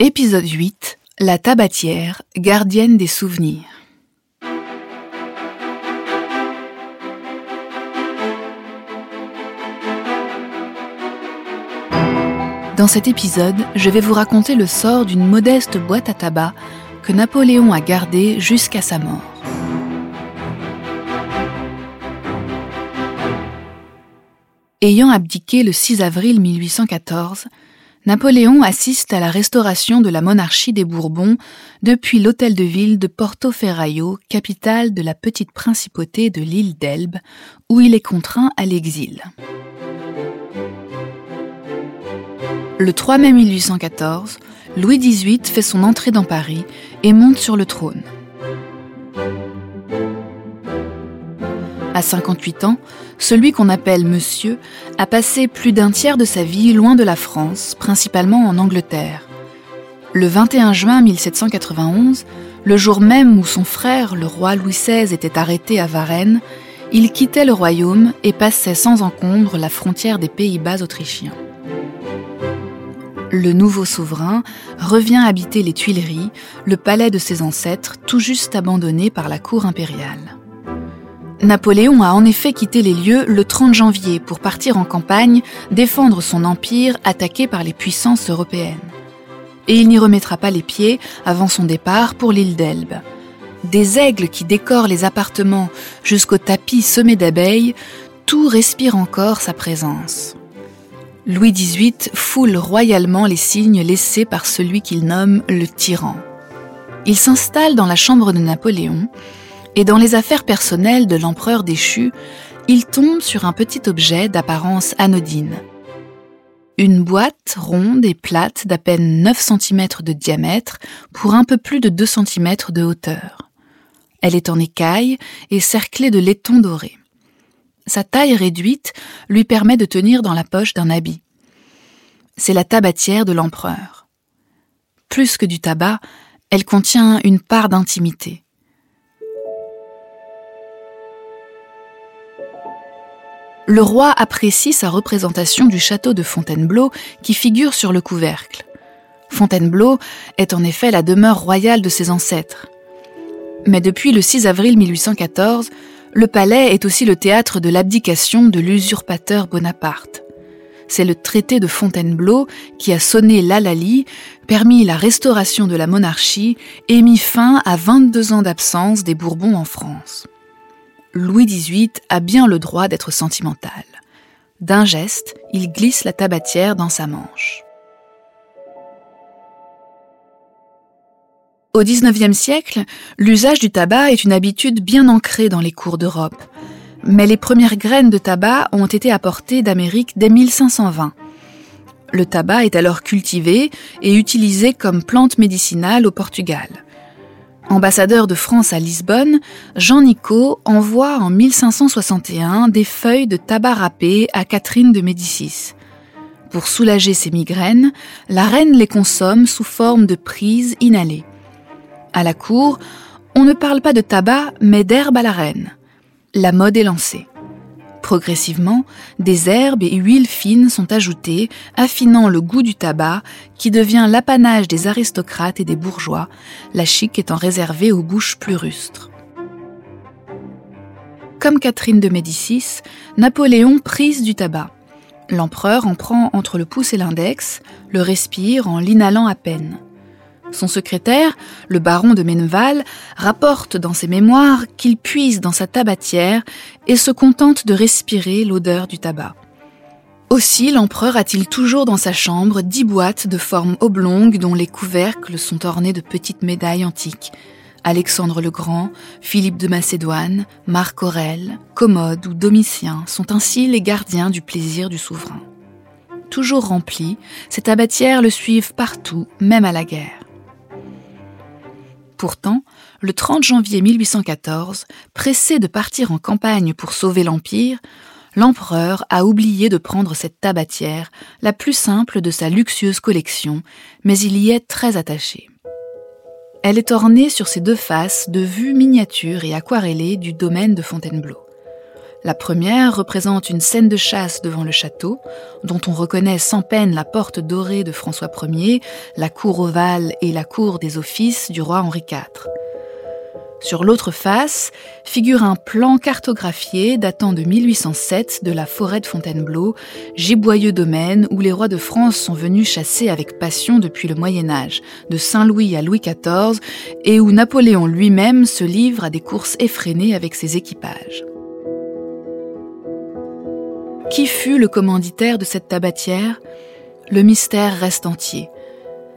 Épisode 8 La tabatière, gardienne des souvenirs. Dans cet épisode, je vais vous raconter le sort d'une modeste boîte à tabac que Napoléon a gardée jusqu'à sa mort. Ayant abdiqué le 6 avril 1814, Napoléon assiste à la restauration de la monarchie des Bourbons depuis l'hôtel de ville de Porto Ferraio, capitale de la petite principauté de l'île d'Elbe, où il est contraint à l'exil. Le 3 mai 1814, Louis XVIII fait son entrée dans Paris et monte sur le trône. À 58 ans, celui qu'on appelle Monsieur a passé plus d'un tiers de sa vie loin de la France, principalement en Angleterre. Le 21 juin 1791, le jour même où son frère, le roi Louis XVI, était arrêté à Varennes, il quittait le royaume et passait sans encombre la frontière des Pays-Bas autrichiens. Le nouveau souverain revient habiter les Tuileries, le palais de ses ancêtres, tout juste abandonné par la cour impériale. Napoléon a en effet quitté les lieux le 30 janvier pour partir en campagne défendre son empire attaqué par les puissances européennes. Et il n'y remettra pas les pieds avant son départ pour l'île d'Elbe. Des aigles qui décorent les appartements jusqu'aux tapis semés d'abeilles, tout respire encore sa présence. Louis XVIII foule royalement les signes laissés par celui qu'il nomme le tyran. Il s'installe dans la chambre de Napoléon, et dans les affaires personnelles de l'empereur déchu, il tombe sur un petit objet d'apparence anodine. Une boîte ronde et plate d'à peine 9 cm de diamètre pour un peu plus de 2 cm de hauteur. Elle est en écaille et cerclée de laiton doré. Sa taille réduite lui permet de tenir dans la poche d'un habit. C'est la tabatière de l'empereur. Plus que du tabac, elle contient une part d'intimité. Le roi apprécie sa représentation du château de Fontainebleau qui figure sur le couvercle. Fontainebleau est en effet la demeure royale de ses ancêtres. Mais depuis le 6 avril 1814, le palais est aussi le théâtre de l'abdication de l'usurpateur Bonaparte. C'est le traité de Fontainebleau qui a sonné l'Alali, permis la restauration de la monarchie et mis fin à 22 ans d'absence des Bourbons en France. Louis XVIII a bien le droit d'être sentimental. D'un geste, il glisse la tabatière dans sa manche. Au XIXe siècle, l'usage du tabac est une habitude bien ancrée dans les cours d'Europe. Mais les premières graines de tabac ont été apportées d'Amérique dès 1520. Le tabac est alors cultivé et utilisé comme plante médicinale au Portugal. Ambassadeur de France à Lisbonne, Jean Nicot envoie en 1561 des feuilles de tabac râpé à Catherine de Médicis. Pour soulager ses migraines, la reine les consomme sous forme de prises inhalées. À la cour, on ne parle pas de tabac, mais d'herbe à la reine. La mode est lancée. Progressivement, des herbes et huiles fines sont ajoutées, affinant le goût du tabac, qui devient l'apanage des aristocrates et des bourgeois, la chic étant réservée aux bouches plus rustres. Comme Catherine de Médicis, Napoléon prise du tabac. L'empereur en prend entre le pouce et l'index, le respire en l'inhalant à peine. Son secrétaire, le baron de Menneval, rapporte dans ses mémoires qu'il puise dans sa tabatière et se contente de respirer l'odeur du tabac. Aussi l'empereur a-t-il toujours dans sa chambre dix boîtes de forme oblongue dont les couvercles sont ornés de petites médailles antiques. Alexandre le Grand, Philippe de Macédoine, Marc Aurèle, Commode ou Domitien sont ainsi les gardiens du plaisir du souverain. Toujours rempli, ces tabatières le suivent partout, même à la guerre. Pourtant, le 30 janvier 1814, pressé de partir en campagne pour sauver l'Empire, l'empereur a oublié de prendre cette tabatière, la plus simple de sa luxueuse collection, mais il y est très attaché. Elle est ornée sur ses deux faces de vues miniatures et aquarellées du domaine de Fontainebleau. La première représente une scène de chasse devant le château, dont on reconnaît sans peine la porte dorée de François Ier, la cour ovale et la cour des offices du roi Henri IV. Sur l'autre face figure un plan cartographié datant de 1807 de la forêt de Fontainebleau, giboyeux domaine où les rois de France sont venus chasser avec passion depuis le Moyen Âge, de Saint-Louis à Louis XIV, et où Napoléon lui-même se livre à des courses effrénées avec ses équipages. Qui fut le commanditaire de cette tabatière? Le mystère reste entier.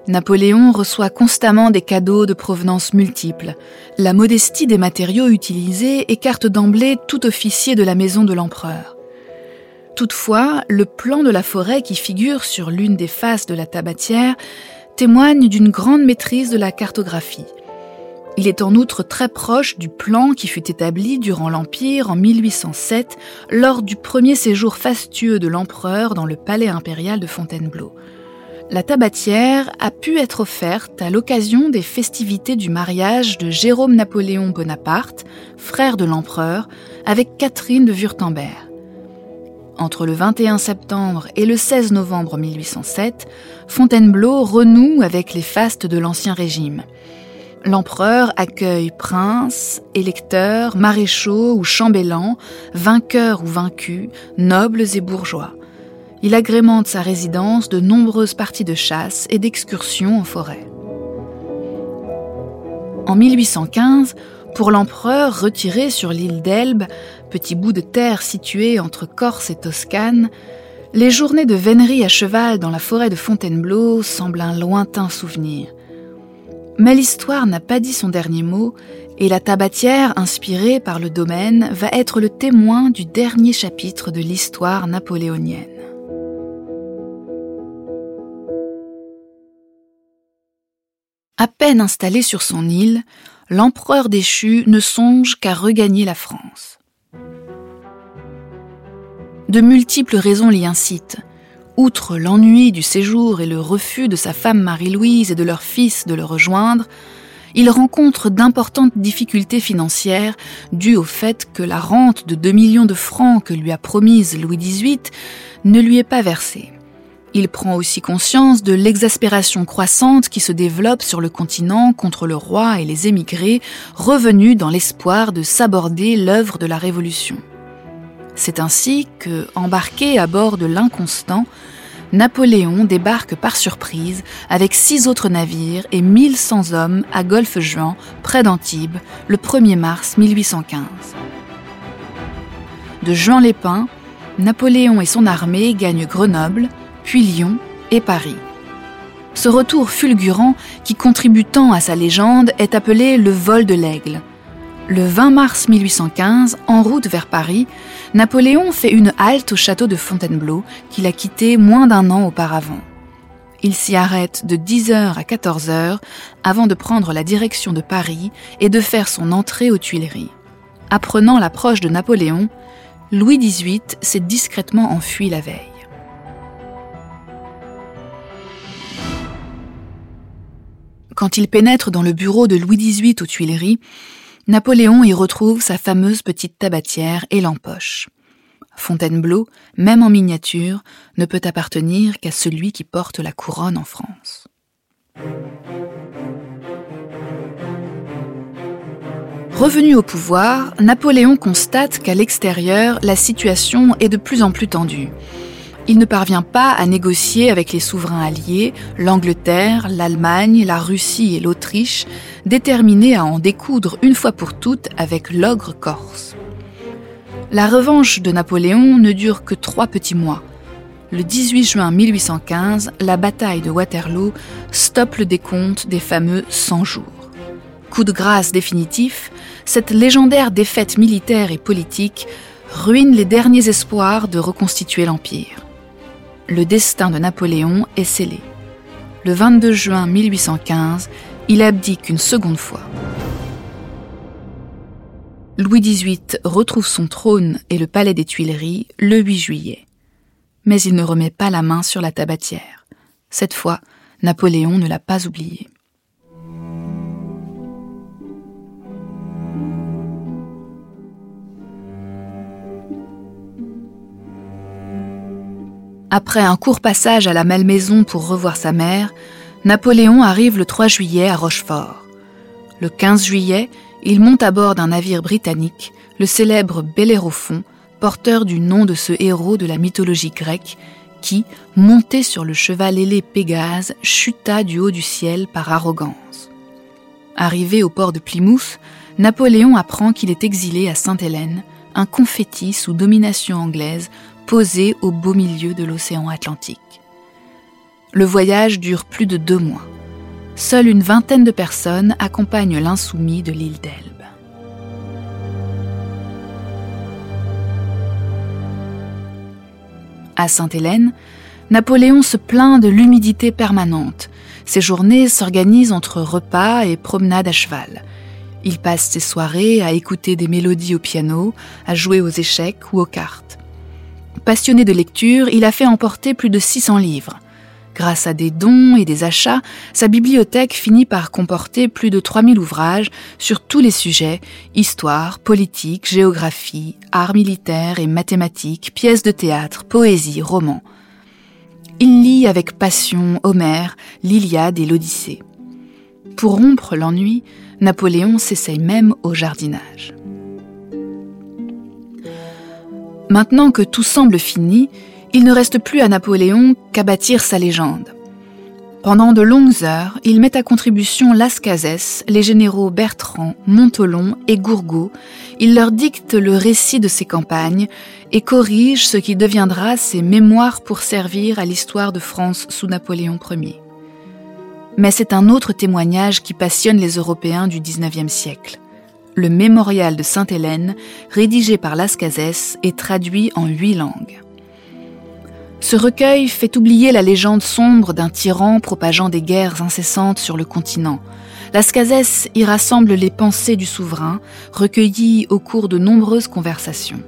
Napoléon reçoit constamment des cadeaux de provenance multiples. La modestie des matériaux utilisés écarte d'emblée tout officier de la maison de l'empereur. Toutefois, le plan de la forêt qui figure sur l'une des faces de la tabatière témoigne d'une grande maîtrise de la cartographie. Il est en outre très proche du plan qui fut établi durant l'Empire en 1807 lors du premier séjour fastueux de l'empereur dans le palais impérial de Fontainebleau la tabatière a pu être offerte à l'occasion des festivités du mariage de Jérôme Napoléon Bonaparte, frère de l'empereur, avec Catherine de Wurtemberg. Entre le 21 septembre et le 16 novembre 1807, Fontainebleau renoue avec les fastes de l'Ancien Régime. L'empereur accueille princes, électeurs, maréchaux ou chambellans, vainqueurs ou vaincus, nobles et bourgeois il agrémente sa résidence de nombreuses parties de chasse et d'excursions en forêt. En 1815, pour l'empereur retiré sur l'île d'Elbe, petit bout de terre situé entre Corse et Toscane, les journées de vénerie à cheval dans la forêt de Fontainebleau semblent un lointain souvenir. Mais l'histoire n'a pas dit son dernier mot et la tabatière inspirée par le domaine va être le témoin du dernier chapitre de l'histoire napoléonienne. À peine installé sur son île, l'empereur déchu ne songe qu'à regagner la France. De multiples raisons l'y incitent. Outre l'ennui du séjour et le refus de sa femme Marie-Louise et de leur fils de le rejoindre, il rencontre d'importantes difficultés financières dues au fait que la rente de 2 millions de francs que lui a promise Louis XVIII ne lui est pas versée. Il prend aussi conscience de l'exaspération croissante qui se développe sur le continent contre le roi et les émigrés revenus dans l'espoir de s'aborder l'œuvre de la Révolution. C'est ainsi que, embarqué à bord de l'Inconstant, Napoléon débarque par surprise avec six autres navires et 1100 hommes à Golfe-Juan, près d'Antibes, le 1er mars 1815. De Juan-les-Pins, Napoléon et son armée gagnent Grenoble, puis Lyon et Paris. Ce retour fulgurant, qui contribue tant à sa légende, est appelé le vol de l'aigle. Le 20 mars 1815, en route vers Paris, Napoléon fait une halte au château de Fontainebleau, qu'il a quitté moins d'un an auparavant. Il s'y arrête de 10h à 14h avant de prendre la direction de Paris et de faire son entrée aux Tuileries. Apprenant l'approche de Napoléon, Louis XVIII s'est discrètement enfui la veille. Quand il pénètre dans le bureau de Louis XVIII aux Tuileries, Napoléon y retrouve sa fameuse petite tabatière et l'empoche. Fontainebleau, même en miniature, ne peut appartenir qu'à celui qui porte la couronne en France. Revenu au pouvoir, Napoléon constate qu'à l'extérieur, la situation est de plus en plus tendue il ne parvient pas à négocier avec les souverains alliés, l'Angleterre, l'Allemagne, la Russie et l'Autriche, déterminés à en découdre une fois pour toutes avec l'ogre corse. La revanche de Napoléon ne dure que trois petits mois. Le 18 juin 1815, la bataille de Waterloo stoppe le décompte des fameux 100 jours. Coup de grâce définitif, cette légendaire défaite militaire et politique ruine les derniers espoirs de reconstituer l'Empire le destin de Napoléon est scellé. Le 22 juin 1815, il abdique une seconde fois. Louis XVIII retrouve son trône et le palais des Tuileries le 8 juillet. Mais il ne remet pas la main sur la tabatière. Cette fois, Napoléon ne l'a pas oublié. Après un court passage à la Malmaison pour revoir sa mère, Napoléon arrive le 3 juillet à Rochefort. Le 15 juillet, il monte à bord d'un navire britannique, le célèbre Bellérophon, porteur du nom de ce héros de la mythologie grecque, qui, monté sur le cheval ailé Pégase, chuta du haut du ciel par arrogance. Arrivé au port de Plymouth, Napoléon apprend qu'il est exilé à Sainte-Hélène, un confetti sous domination anglaise posé au beau milieu de l'océan Atlantique. Le voyage dure plus de deux mois. Seule une vingtaine de personnes accompagnent l'insoumis de l'île d'Elbe. À Sainte-Hélène, Napoléon se plaint de l'humidité permanente. Ses journées s'organisent entre repas et promenades à cheval. Il passe ses soirées à écouter des mélodies au piano, à jouer aux échecs ou aux cartes. Passionné de lecture, il a fait emporter plus de 600 livres. Grâce à des dons et des achats, sa bibliothèque finit par comporter plus de 3000 ouvrages sur tous les sujets, histoire, politique, géographie, arts militaires et mathématiques, pièces de théâtre, poésie, romans. Il lit avec passion Homère, l'Iliade et l'Odyssée. Pour rompre l'ennui, Napoléon s'essaye même au jardinage. Maintenant que tout semble fini, il ne reste plus à Napoléon qu'à bâtir sa légende. Pendant de longues heures, il met à contribution Las Cases, les généraux Bertrand, Montolon et Gourgaud. Il leur dicte le récit de ses campagnes et corrige ce qui deviendra ses mémoires pour servir à l'histoire de France sous Napoléon Ier. Mais c'est un autre témoignage qui passionne les Européens du XIXe siècle. Le mémorial de Sainte-Hélène, rédigé par Las Cases et traduit en huit langues. Ce recueil fait oublier la légende sombre d'un tyran propageant des guerres incessantes sur le continent. Las Cases y rassemble les pensées du souverain, recueillies au cours de nombreuses conversations.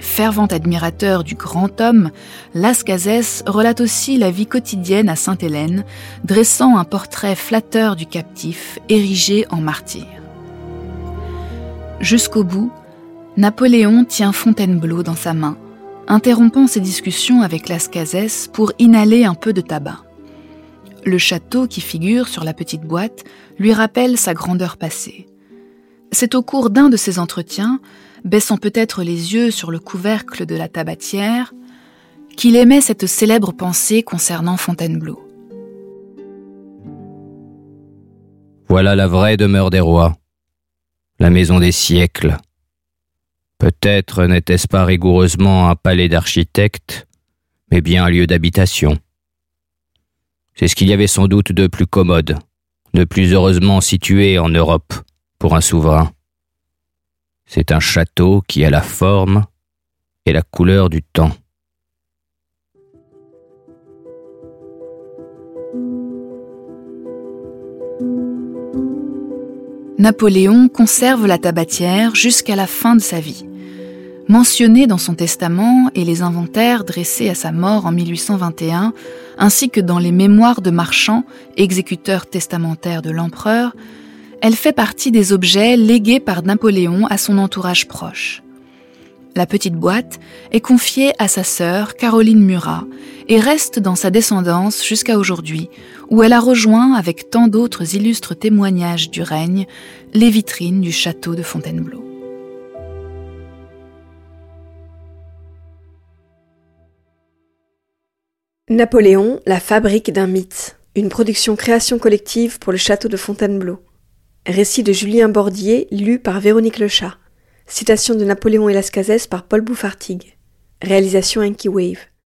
Fervent admirateur du grand homme, Las Cases relate aussi la vie quotidienne à Sainte-Hélène, dressant un portrait flatteur du captif, érigé en martyr. Jusqu'au bout, Napoléon tient Fontainebleau dans sa main, interrompant ses discussions avec Las Cases pour inhaler un peu de tabac. Le château qui figure sur la petite boîte lui rappelle sa grandeur passée. C'est au cours d'un de ces entretiens baissant peut-être les yeux sur le couvercle de la tabatière, qu'il aimait cette célèbre pensée concernant Fontainebleau. Voilà la vraie demeure des rois, la maison des siècles. Peut-être n'était-ce pas rigoureusement un palais d'architecte, mais bien un lieu d'habitation. C'est ce qu'il y avait sans doute de plus commode, de plus heureusement situé en Europe pour un souverain. C'est un château qui a la forme et la couleur du temps. Napoléon conserve la tabatière jusqu'à la fin de sa vie. Mentionné dans son testament et les inventaires dressés à sa mort en 1821, ainsi que dans les mémoires de Marchand, exécuteur testamentaire de l'empereur, elle fait partie des objets légués par Napoléon à son entourage proche. La petite boîte est confiée à sa sœur Caroline Murat et reste dans sa descendance jusqu'à aujourd'hui, où elle a rejoint, avec tant d'autres illustres témoignages du règne, les vitrines du château de Fontainebleau. Napoléon, la fabrique d'un mythe, une production création collective pour le château de Fontainebleau. Récit de Julien Bordier, lu par Véronique Lechat. Citation de Napoléon Cases par Paul Bouffartigue. Réalisation Enki Wave.